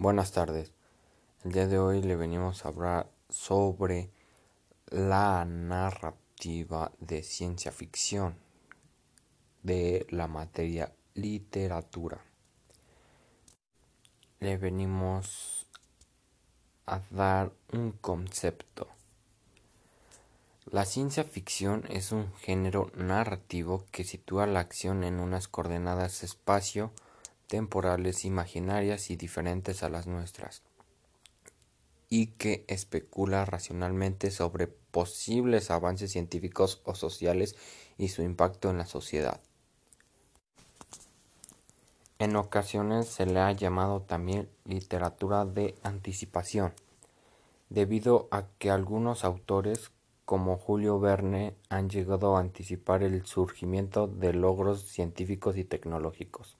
Buenas tardes. El día de hoy le venimos a hablar sobre la narrativa de ciencia ficción de la materia literatura. Le venimos a dar un concepto. La ciencia ficción es un género narrativo que sitúa la acción en unas coordenadas espacio temporales imaginarias y diferentes a las nuestras, y que especula racionalmente sobre posibles avances científicos o sociales y su impacto en la sociedad. En ocasiones se le ha llamado también literatura de anticipación, debido a que algunos autores como Julio Verne han llegado a anticipar el surgimiento de logros científicos y tecnológicos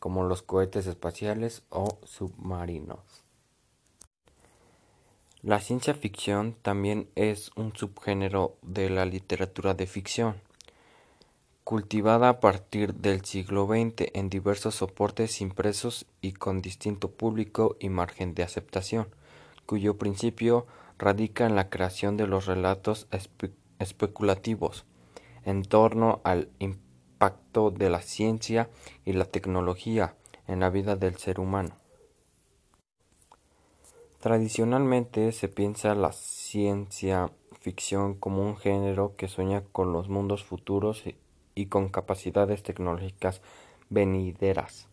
como los cohetes espaciales o submarinos. La ciencia ficción también es un subgénero de la literatura de ficción, cultivada a partir del siglo XX en diversos soportes impresos y con distinto público y margen de aceptación, cuyo principio radica en la creación de los relatos especulativos en torno al impacto de la ciencia y la tecnología en la vida del ser humano. Tradicionalmente se piensa la ciencia ficción como un género que sueña con los mundos futuros y con capacidades tecnológicas venideras.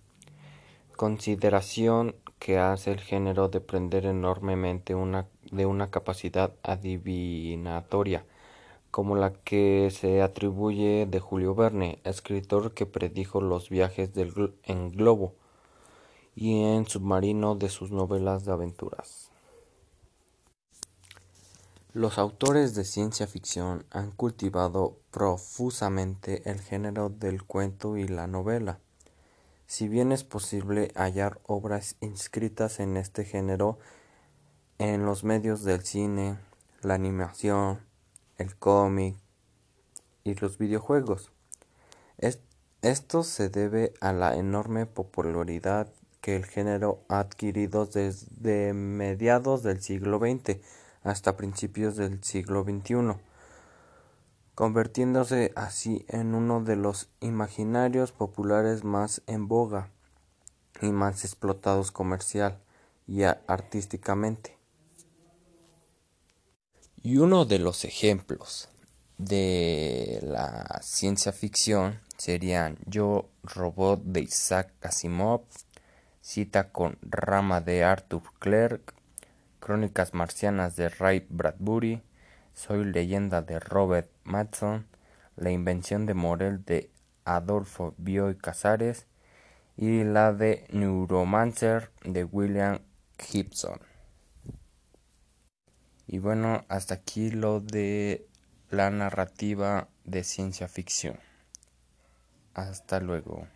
Consideración que hace el género depender enormemente de una capacidad adivinatoria como la que se atribuye de Julio Verne, escritor que predijo los viajes del, en globo y en submarino de sus novelas de aventuras. Los autores de ciencia ficción han cultivado profusamente el género del cuento y la novela. Si bien es posible hallar obras inscritas en este género en los medios del cine, la animación, el cómic y los videojuegos. Esto se debe a la enorme popularidad que el género ha adquirido desde mediados del siglo XX hasta principios del siglo XXI, convirtiéndose así en uno de los imaginarios populares más en boga y más explotados comercial y artísticamente. Y uno de los ejemplos de la ciencia ficción serían Yo Robot de Isaac Asimov, Cita con Rama de Arthur Clarke, Crónicas Marcianas de Ray Bradbury, Soy Leyenda de Robert Matson, La Invención de Morel de Adolfo Bioy Casares y la de Neuromancer de William Gibson. Y bueno, hasta aquí lo de la narrativa de ciencia ficción. Hasta luego.